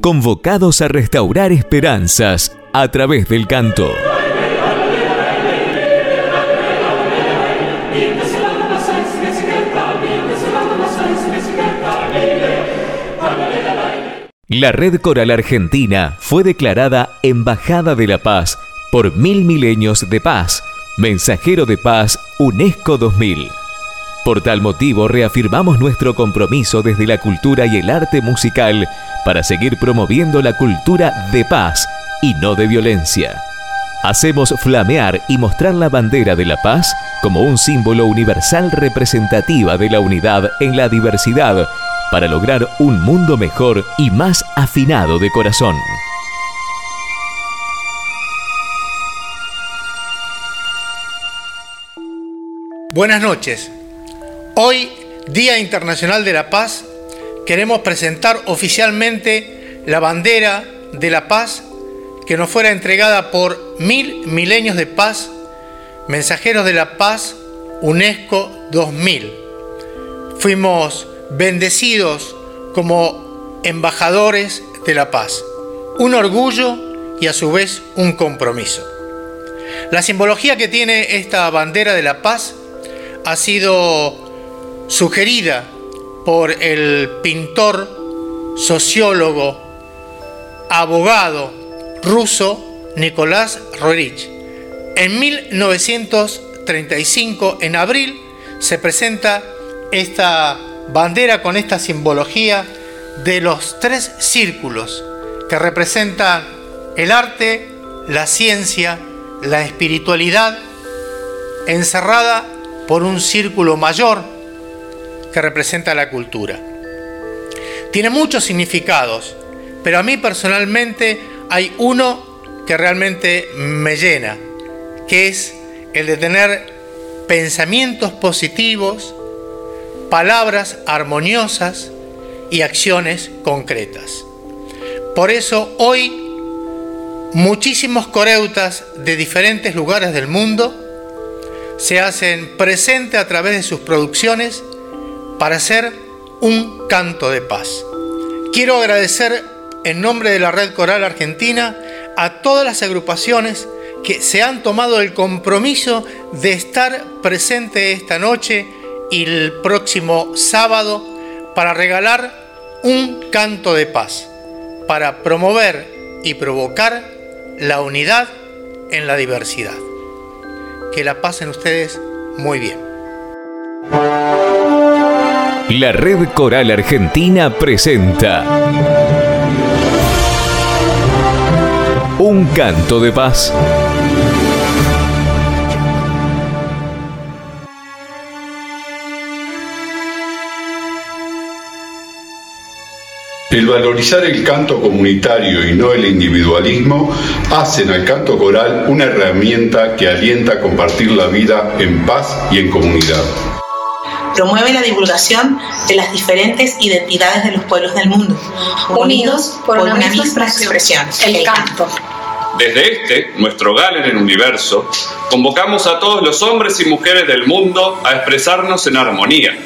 convocados a restaurar esperanzas a través del canto. La Red Coral Argentina fue declarada Embajada de la Paz por Mil Milenios de Paz, Mensajero de Paz UNESCO 2000. Por tal motivo reafirmamos nuestro compromiso desde la cultura y el arte musical para seguir promoviendo la cultura de paz y no de violencia. Hacemos flamear y mostrar la bandera de la paz como un símbolo universal representativa de la unidad en la diversidad para lograr un mundo mejor y más afinado de corazón. Buenas noches. Hoy, Día Internacional de la Paz, queremos presentar oficialmente la bandera de la paz que nos fuera entregada por mil milenios de paz, mensajeros de la paz, UNESCO 2000. Fuimos bendecidos como embajadores de la paz. Un orgullo y a su vez un compromiso. La simbología que tiene esta bandera de la paz ha sido sugerida por el pintor, sociólogo, abogado ruso Nicolás Roerich. En 1935, en abril, se presenta esta bandera con esta simbología de los tres círculos que representan el arte, la ciencia, la espiritualidad, encerrada por un círculo mayor que representa la cultura. Tiene muchos significados, pero a mí personalmente hay uno que realmente me llena, que es el de tener pensamientos positivos, palabras armoniosas y acciones concretas. Por eso hoy muchísimos coreutas de diferentes lugares del mundo se hacen presente a través de sus producciones para hacer un canto de paz. Quiero agradecer en nombre de la Red Coral Argentina a todas las agrupaciones que se han tomado el compromiso de estar presente esta noche y el próximo sábado para regalar un canto de paz, para promover y provocar la unidad en la diversidad. Que la pasen ustedes muy bien. La Red Coral Argentina presenta Un canto de paz. El valorizar el canto comunitario y no el individualismo hacen al canto coral una herramienta que alienta a compartir la vida en paz y en comunidad. Promueve la divulgación de las diferentes identidades de los pueblos del mundo, unidos por, una, misma expresión, el canto. Desde este, nuestro hogar en el universo, convocamos a todos los hombres y mujeres del mundo a expresarnos en armonía,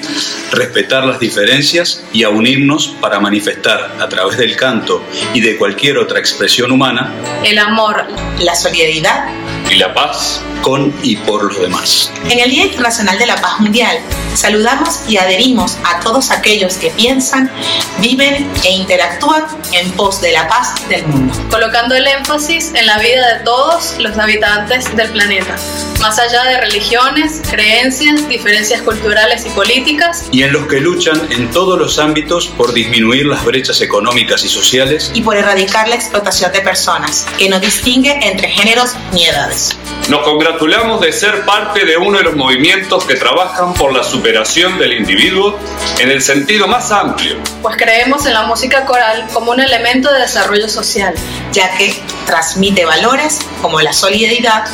respetar las diferencias y a unirnos para manifestar a través del canto y de cualquier otra expresión humana el amor, la solidaridad y la paz con y por los demás. En el Día Internacional de la Paz Mundial, saludamos y adherimos a todos aquellos que piensan, viven e interactúan en pos de la paz del mundo. Colocando el énfasis en la vida de todos los habitantes del planeta, más allá de religiones, creencias, diferencias culturales y políticas. Y en los que luchan en todos los ámbitos por disminuir las brechas económicas y sociales. Y por erradicar la explotación de personas, que no distingue entre géneros ni edades. Nos congratulamos de ser parte de uno de los movimientos que trabajan por la superación del individuo en el sentido más amplio. Pues creemos en la música coral como un elemento de desarrollo social, ya que transmite valores como la solidaridad,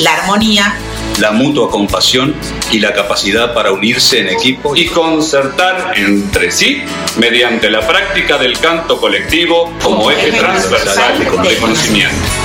la armonía, la mutua compasión y la capacidad para unirse en equipo y concertar entre sí mediante la práctica del canto colectivo como eje transversal de conocimiento.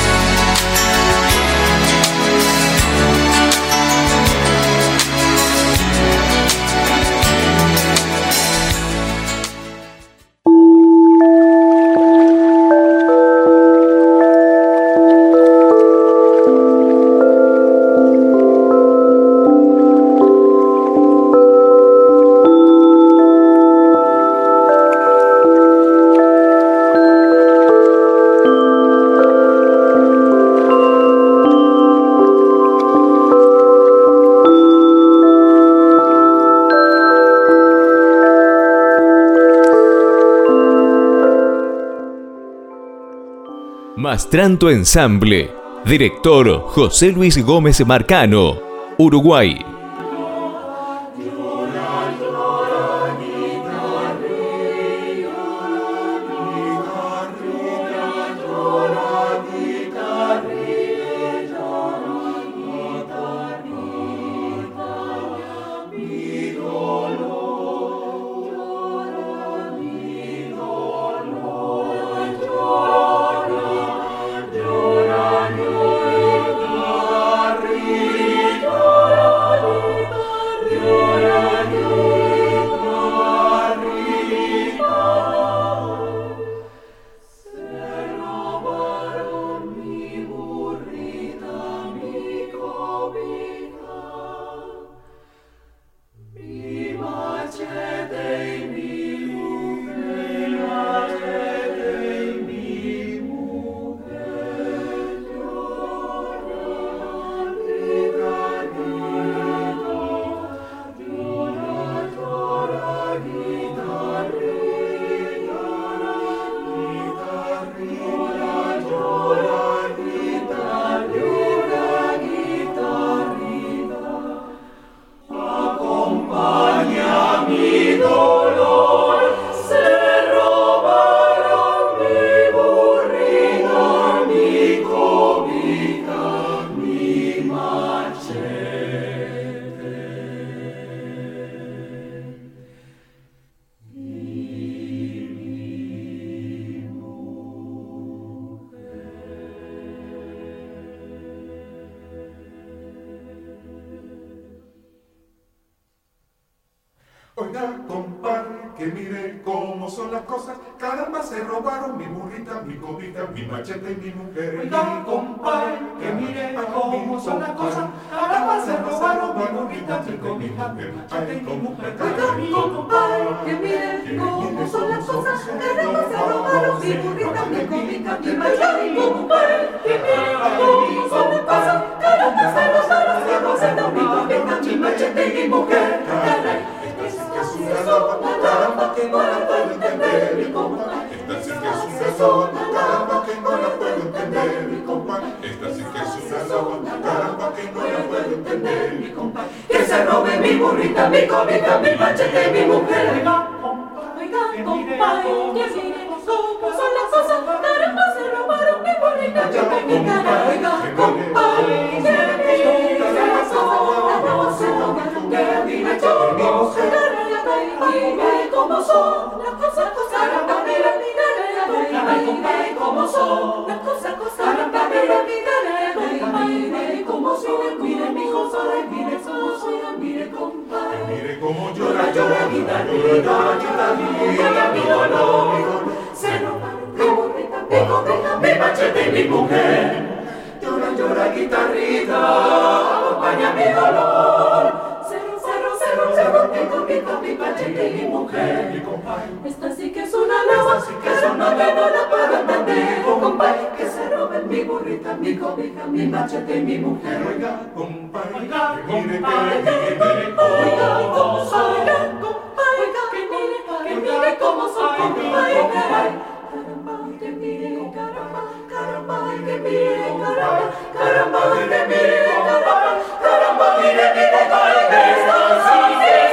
Mastranto Ensamble. Director José Luis Gómez Marcano. Uruguay. Amen. Particularly que no puedo entender, mi compa. Que se robe mi burrita, mi comida, mi machete, mi mujer. Oiga, compa, oiga, compa, que mire cómo son las cosas. Caramba, se robaron mi burrita, mi comida, oiga, compa, que mire las cosas. Se robaron que mire cómo son las cosas. Mire cómo son las cosas, cosas. Caramba, mira, son las cosas emociones, mire mi José, mire cómo suena, mire compadre. Mire cómo llora, llora mi Danita, llora mi vida, mi dolor, se nota oh, como mi mi machete y mi mujer. Llora, llora guitarrita, acompaña mi dolor. Cero, cero, cero, cero, mi copita, mi machete y mi mujer. Esta sí que soy leguas que eso no me nada para el que se roben mi burrita, mi cobija, mi machete mi mujer. Oiga, compay, oiga, que mire, oiga, cómo soy, oiga, compay, que mire, que mire cómo soy, compay, caramba, que mire, caramba, caramba, que mire, caramba, caramba, que mire, caramba, caramba, mire, mire, compay, que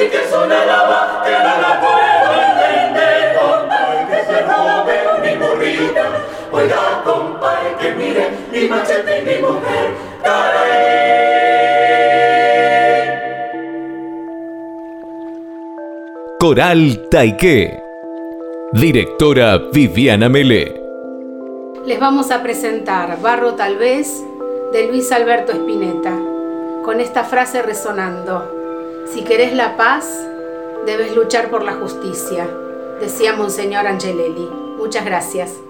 así que son alaba, que no la puedo entender. Compay, que se robe mi burrita. Oiga, compay, que mire mi machete y mi mujer. ¡Caray! Coral Taiqué. Directora Viviana Melé. Les vamos a presentar Barro Tal vez de Luis Alberto Espineta, con esta frase resonando. Si querés la paz, debes luchar por la justicia, decía Monseñor Angelelli. Muchas gracias.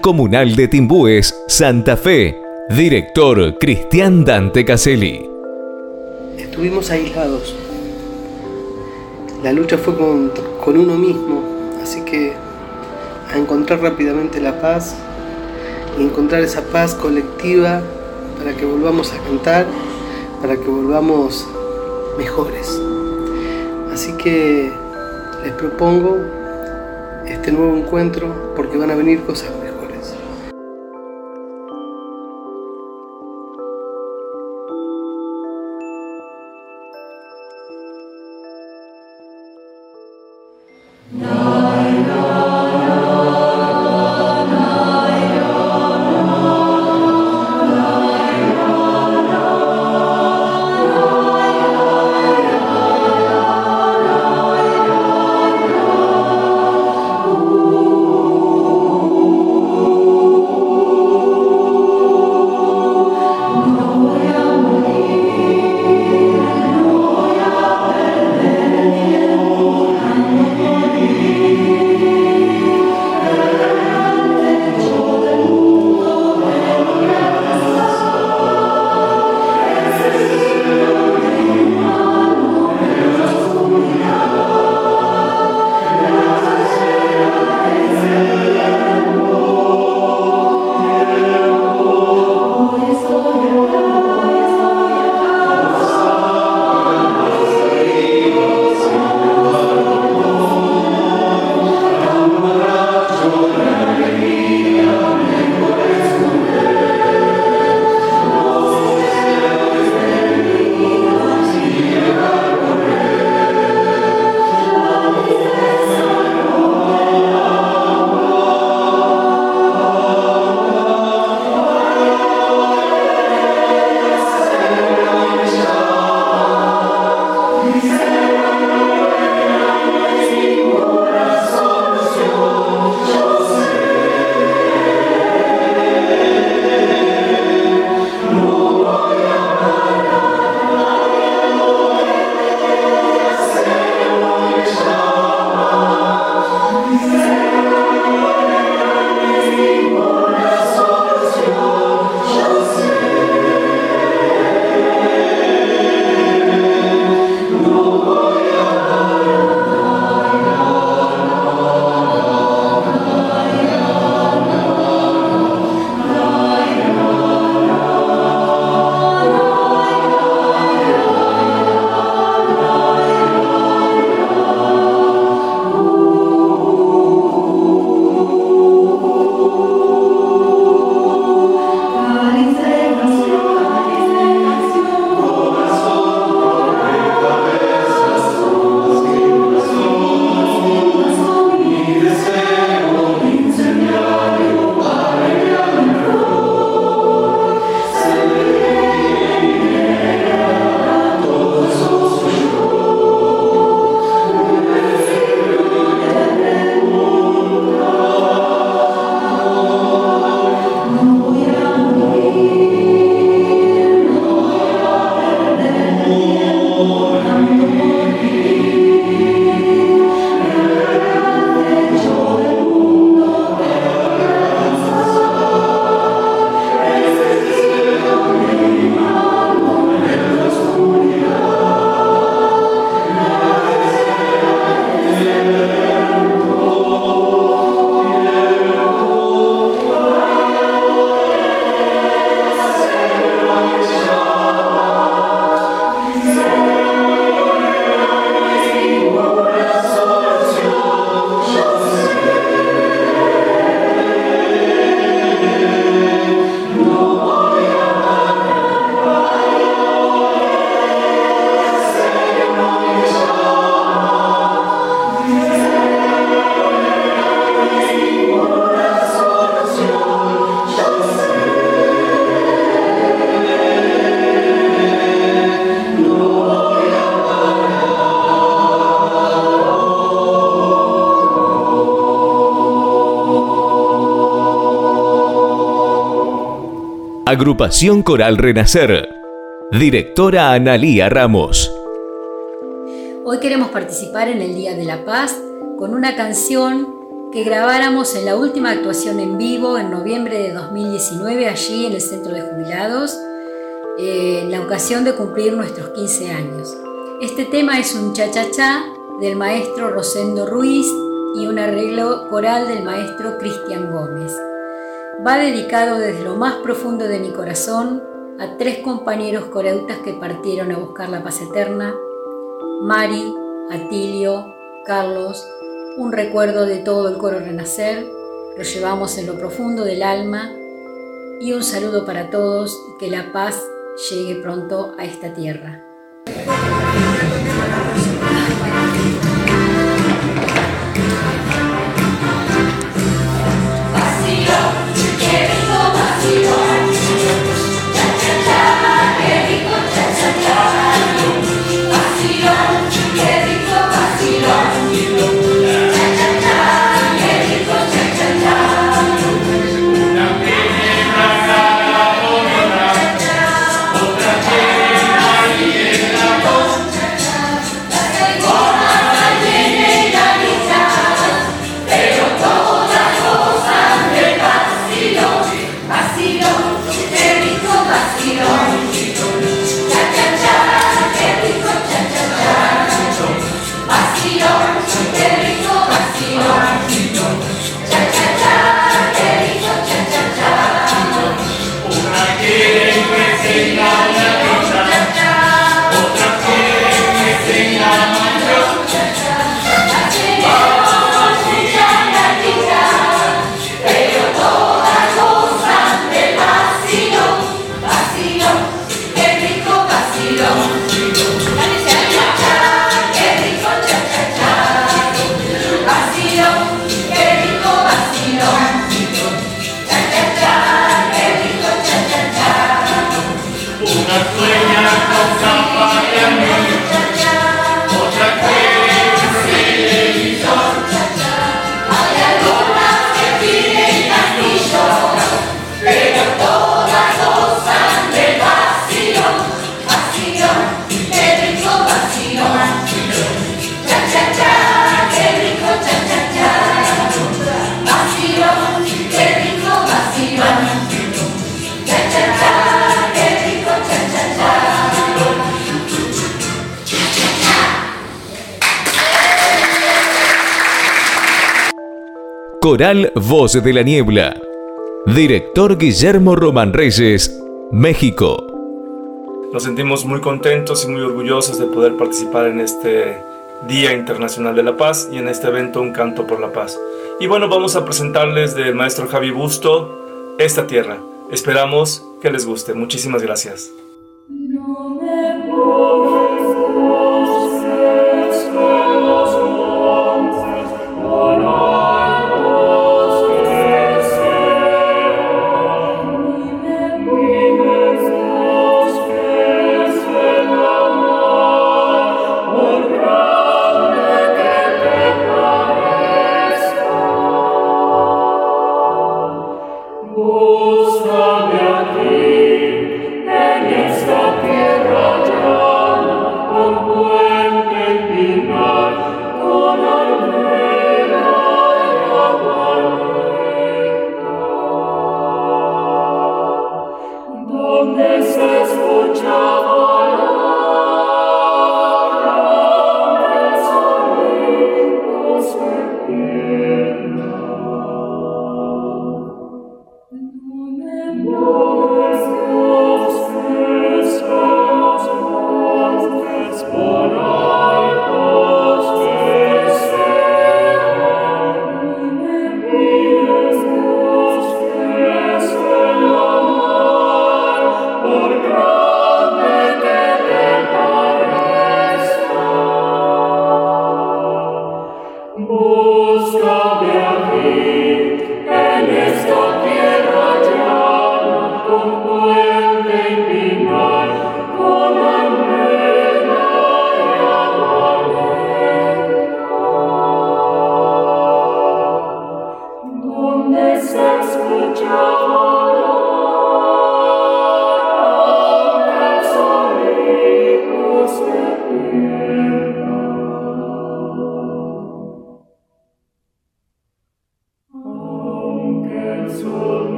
Comunal de Timbúes, Santa Fe. Director Cristian Dante Caselli. Estuvimos aislados. La lucha fue con uno mismo, así que a encontrar rápidamente la paz y encontrar esa paz colectiva para que volvamos a cantar, para que volvamos mejores. Así que les propongo este nuevo encuentro porque van a venir cosas Agrupación Coral Renacer. Directora Analía Ramos. Hoy queremos participar en el Día de la Paz con una canción que grabáramos en la última actuación en vivo en noviembre de 2019 allí en el Centro de Jubilados, eh, en la ocasión de cumplir nuestros 15 años. Este tema es un cha-cha-cha del maestro Rosendo Ruiz y un arreglo coral del maestro Cristian Gómez. Va dedicado desde lo más profundo de mi corazón a tres compañeros coreutas que partieron a buscar la paz eterna, Mari, Atilio, Carlos, un recuerdo de todo el coro Renacer, lo llevamos en lo profundo del alma y un saludo para todos y que la paz llegue pronto a esta tierra. Jehovah Siwa. Coral Voz de la Niebla. Director Guillermo Román Reyes, México. Nos sentimos muy contentos y muy orgullosos de poder participar en este Día Internacional de la Paz y en este evento Un Canto por la Paz. Y bueno, vamos a presentarles del maestro Javi Busto esta tierra. Esperamos que les guste. Muchísimas gracias. Usta beati, et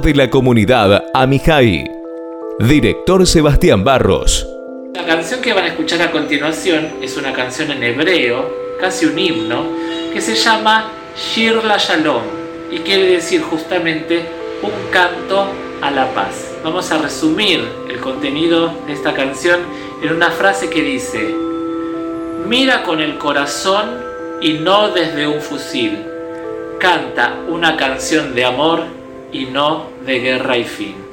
De la Comunidad Amijai. Director Sebastián Barros. La canción que van a escuchar a continuación es una canción en hebreo, casi un himno, que se llama Shir la Shalom y quiere decir justamente un canto a la paz. Vamos a resumir el contenido de esta canción en una frase que dice, mira con el corazón y no desde un fusil, canta una canción de amor y no de guerra y fin.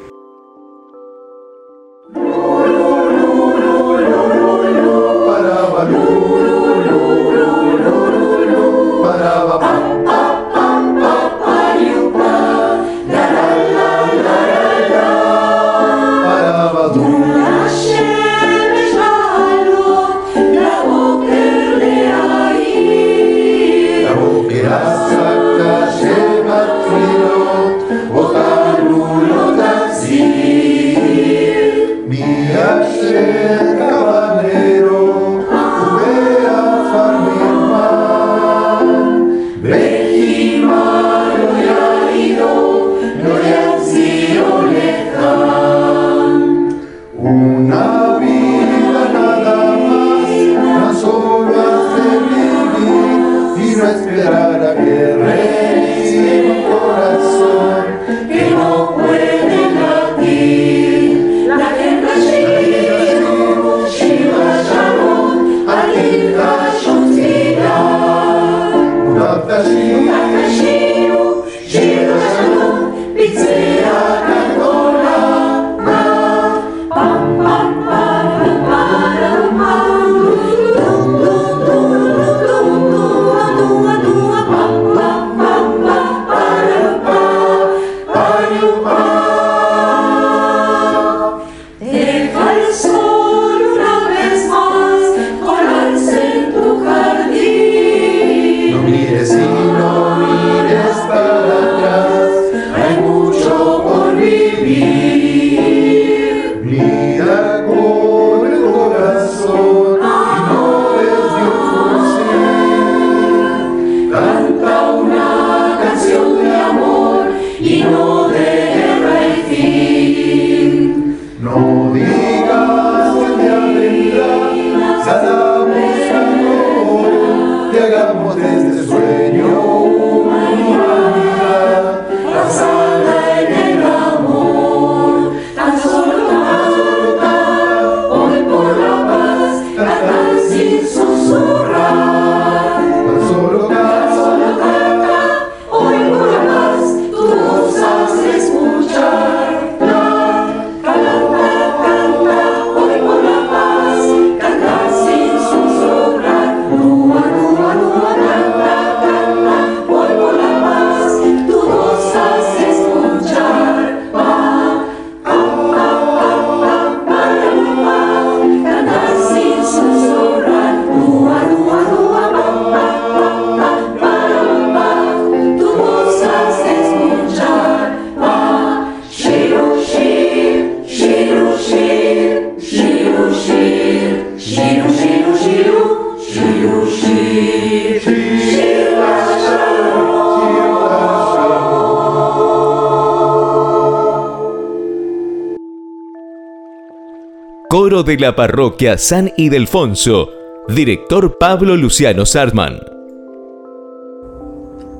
De la Parroquia San Ildefonso, director Pablo Luciano Sartman.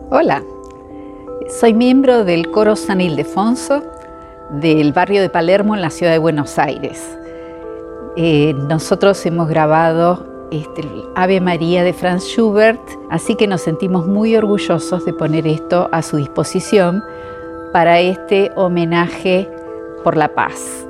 Hola, soy miembro del Coro San Ildefonso del barrio de Palermo en la ciudad de Buenos Aires. Eh, nosotros hemos grabado este, el Ave María de Franz Schubert, así que nos sentimos muy orgullosos de poner esto a su disposición para este homenaje por la paz.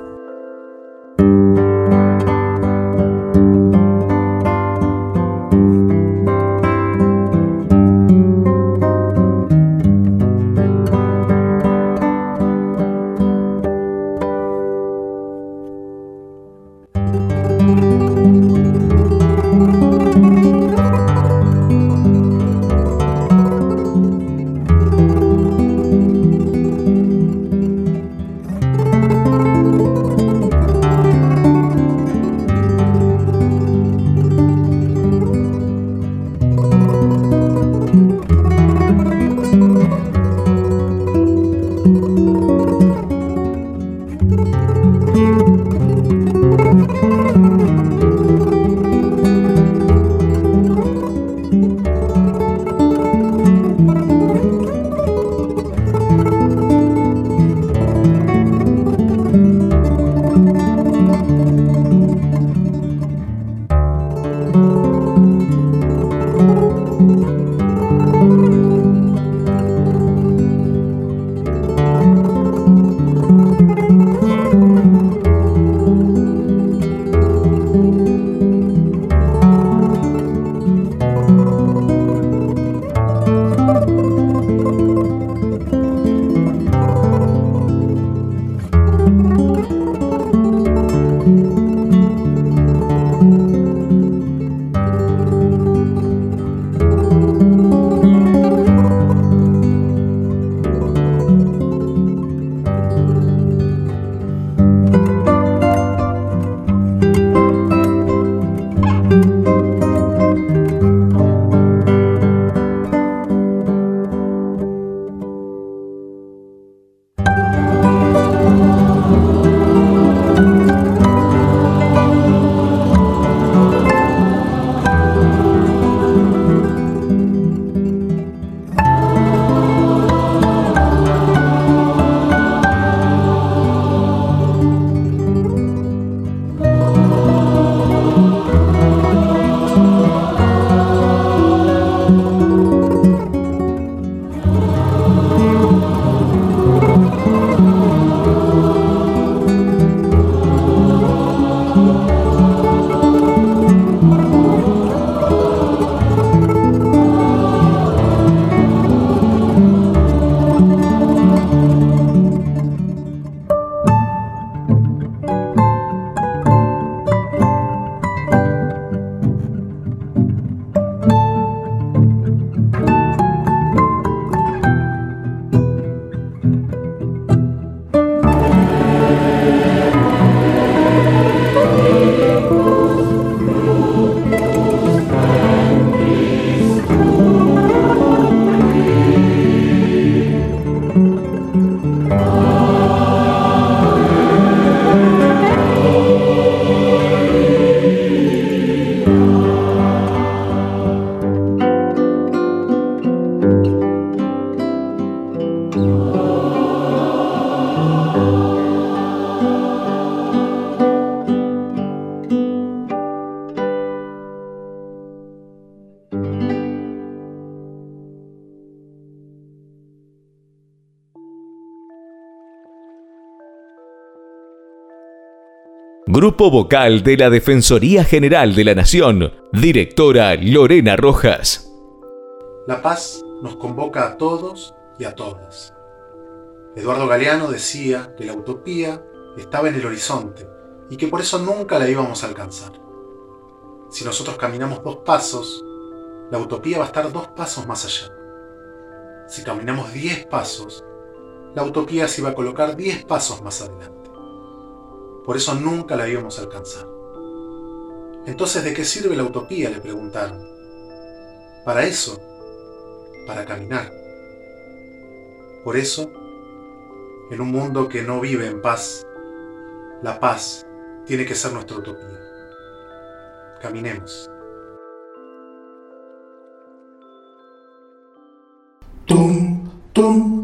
Grupo Vocal de la Defensoría General de la Nación, directora Lorena Rojas. La paz nos convoca a todos y a todas. Eduardo Galeano decía que la utopía estaba en el horizonte y que por eso nunca la íbamos a alcanzar. Si nosotros caminamos dos pasos, la utopía va a estar dos pasos más allá. Si caminamos diez pasos, la utopía se va a colocar diez pasos más adelante. Por eso nunca la íbamos a alcanzar. Entonces, ¿de qué sirve la utopía? le preguntaron. Para eso, para caminar. Por eso, en un mundo que no vive en paz, la paz tiene que ser nuestra utopía. Caminemos. Tum, tum,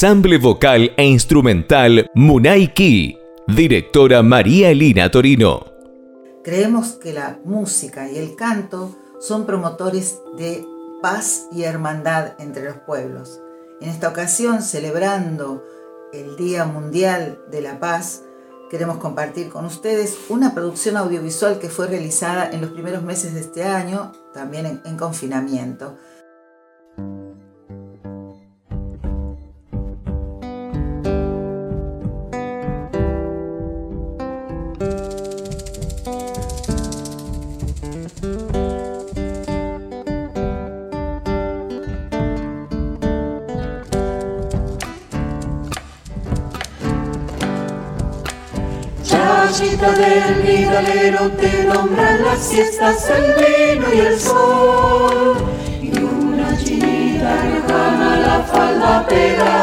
Ensamble vocal e instrumental Munaiki. Directora María Elina Torino. Creemos que la música y el canto son promotores de paz y hermandad entre los pueblos. En esta ocasión, celebrando el Día Mundial de la Paz, queremos compartir con ustedes una producción audiovisual que fue realizada en los primeros meses de este año, también en, en confinamiento. Del vidalero te nombran las siestas, el vino y el sol. Y una chinita lejana, la falda pegada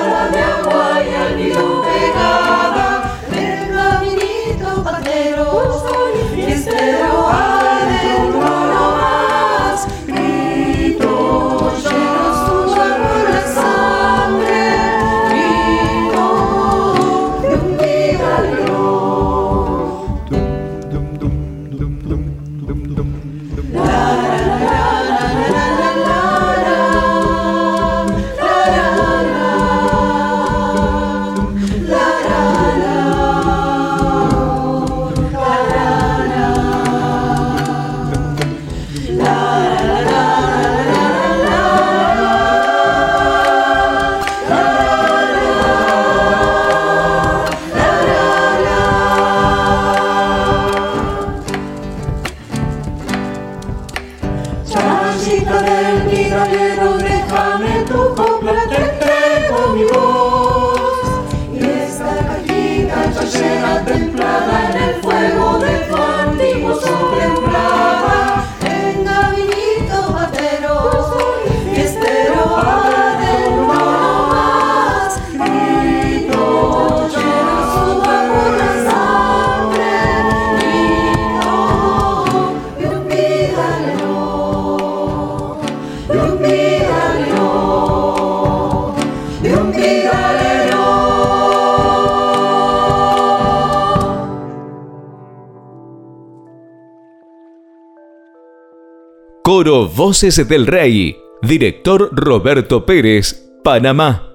Voces del Rey. Director Roberto Pérez, Panamá.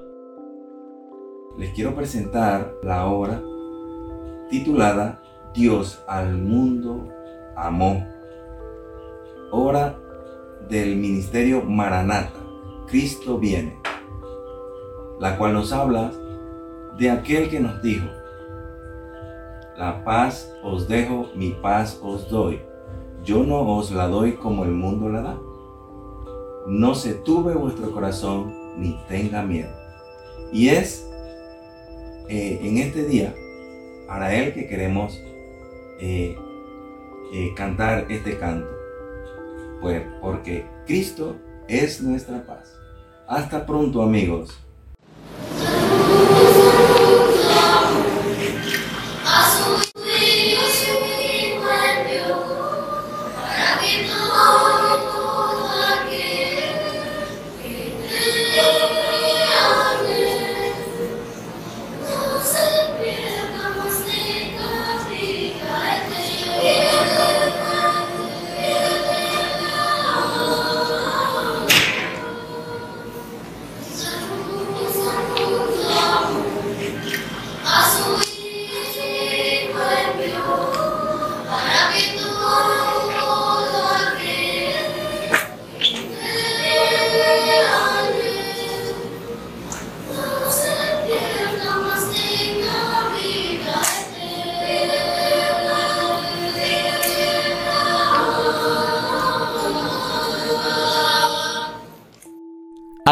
Les quiero presentar la obra titulada Dios al mundo amó. Obra del Ministerio Maranata, Cristo viene, la cual nos habla de aquel que nos dijo, la paz os dejo, mi paz os doy. Yo no os la doy como el mundo la da. No se tuve vuestro corazón ni tenga miedo. Y es eh, en este día para Él que queremos eh, eh, cantar este canto. Pues porque Cristo es nuestra paz. Hasta pronto amigos.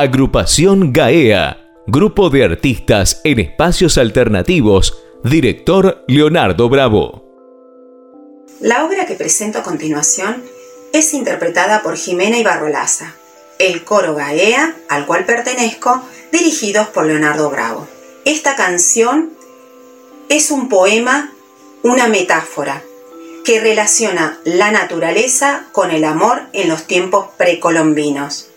Agrupación GAEA, Grupo de Artistas en Espacios Alternativos, director Leonardo Bravo. La obra que presento a continuación es interpretada por Jimena Ibarrolaza, el coro GAEA al cual pertenezco, dirigidos por Leonardo Bravo. Esta canción es un poema, una metáfora, que relaciona la naturaleza con el amor en los tiempos precolombinos.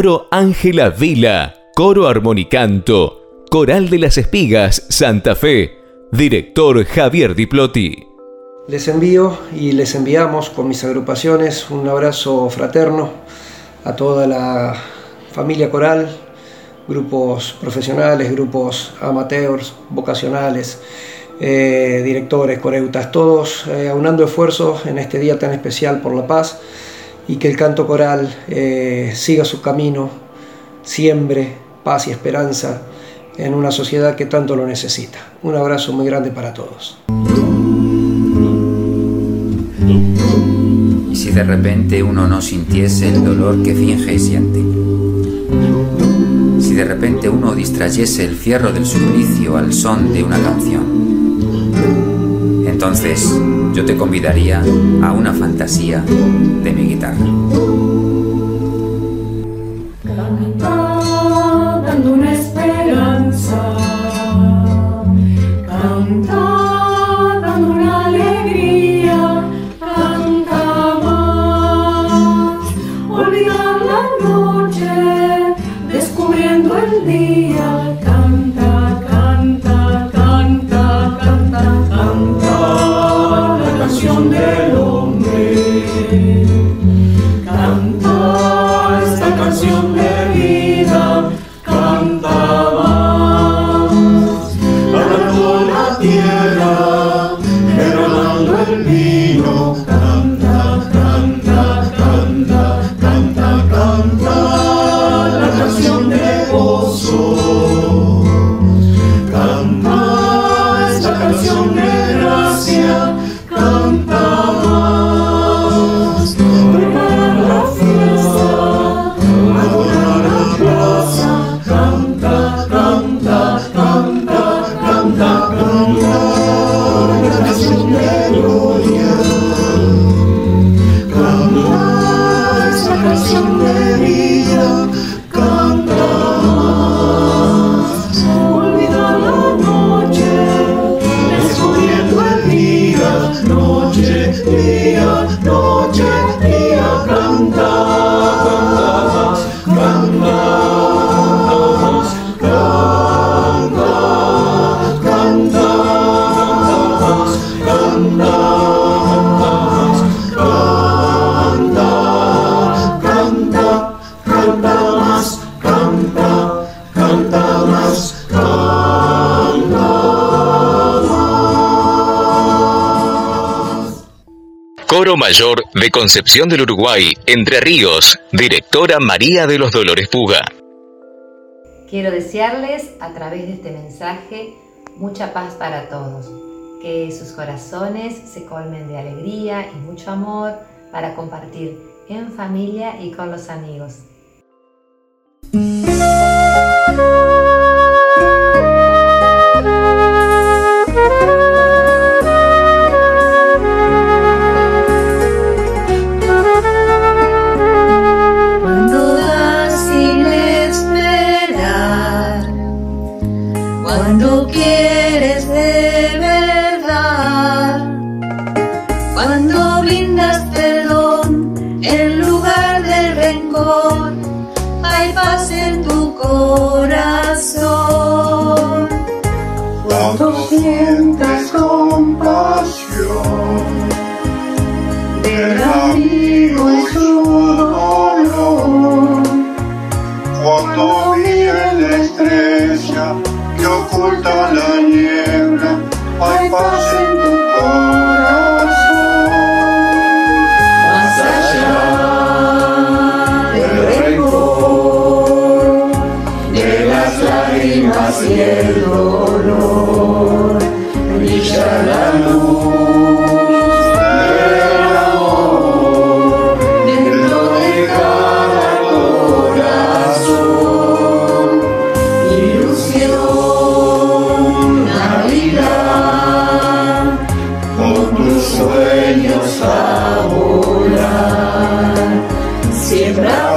Coro Ángela Vila, Coro Armonicanto, Coral de las Espigas, Santa Fe, director Javier Diplotti. Les envío y les enviamos con mis agrupaciones un abrazo fraterno a toda la familia coral, grupos profesionales, grupos amateurs, vocacionales, eh, directores, coreutas, todos eh, aunando esfuerzos en este día tan especial por la paz y que el canto coral eh, siga su camino, siembre paz y esperanza en una sociedad que tanto lo necesita. Un abrazo muy grande para todos. Y si de repente uno no sintiese el dolor que finge y siente. Si de repente uno distrayese el fierro del suplicio al son de una canción. Entonces yo te convidaría a una fantasía de mi guitarra. Canta una esperanza. Mayor de Concepción del Uruguay, Entre Ríos, directora María de los Dolores Puga. Quiero desearles a través de este mensaje mucha paz para todos, que sus corazones se colmen de alegría y mucho amor para compartir en familia y con los amigos. sueños a volar. Siembra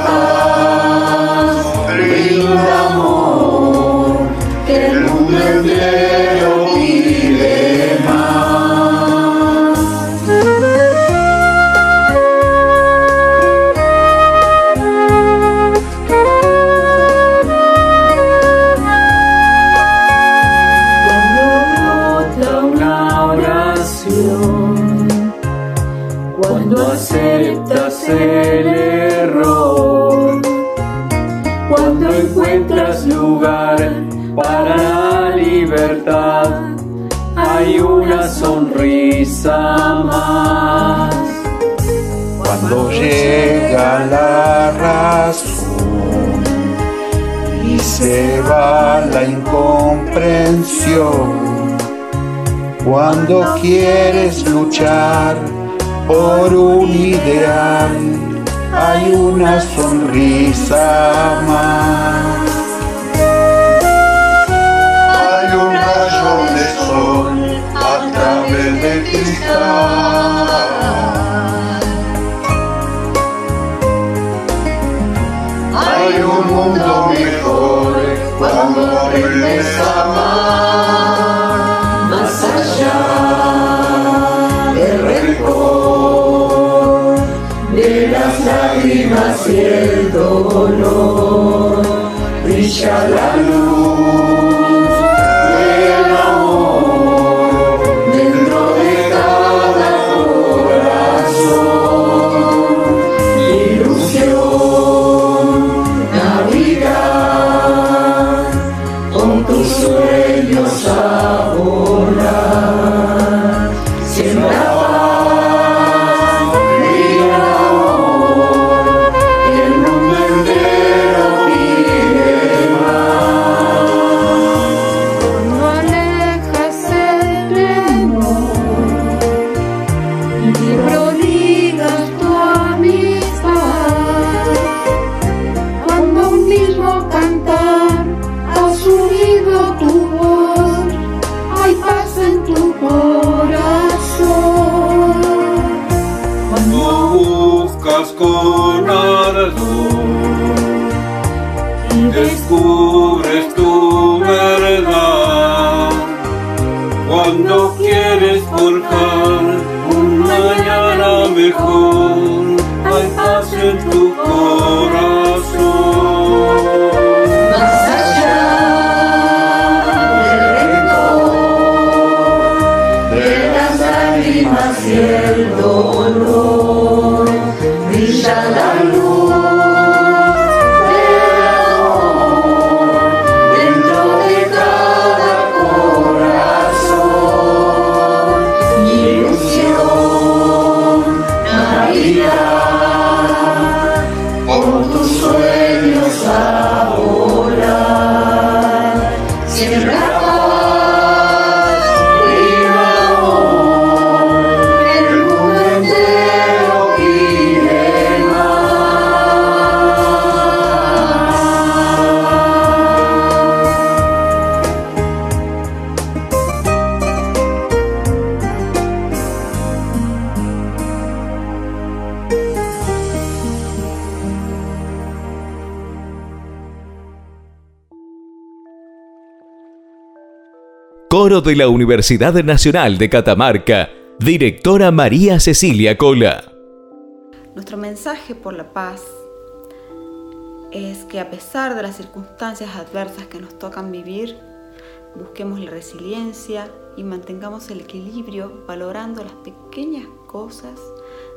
la razón y se va la incomprensión, cuando quieres luchar por un ideal, hay una sonrisa más. Hay un rayo de sol a través del cristal. Mundo mejor cuando aprendes a amar más allá del rencor, de las lágrimas y el dolor. Brilla la luz De la Universidad Nacional de Catamarca, directora María Cecilia Cola. Nuestro mensaje por la paz es que a pesar de las circunstancias adversas que nos tocan vivir, busquemos la resiliencia y mantengamos el equilibrio valorando las pequeñas cosas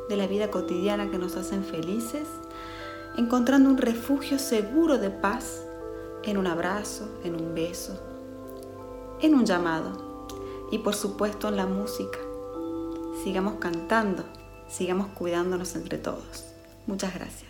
de la vida cotidiana que nos hacen felices, encontrando un refugio seguro de paz en un abrazo, en un beso, en un llamado y por supuesto en la música. Sigamos cantando, sigamos cuidándonos entre todos. Muchas gracias.